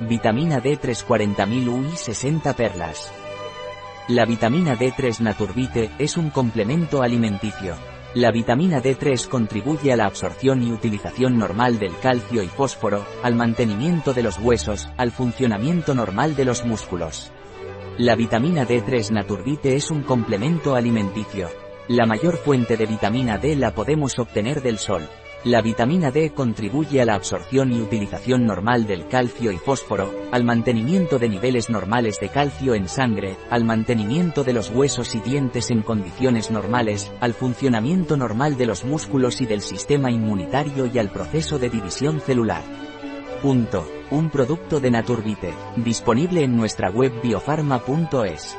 Vitamina D3 40.000 UI 60 perlas. La vitamina D3 Naturbite es un complemento alimenticio. La vitamina D3 contribuye a la absorción y utilización normal del calcio y fósforo, al mantenimiento de los huesos, al funcionamiento normal de los músculos. La vitamina D3 Naturbite es un complemento alimenticio. La mayor fuente de vitamina D la podemos obtener del sol. La vitamina D contribuye a la absorción y utilización normal del calcio y fósforo, al mantenimiento de niveles normales de calcio en sangre, al mantenimiento de los huesos y dientes en condiciones normales, al funcionamiento normal de los músculos y del sistema inmunitario y al proceso de división celular. Punto. Un producto de Naturbite, disponible en nuestra web biofarma.es.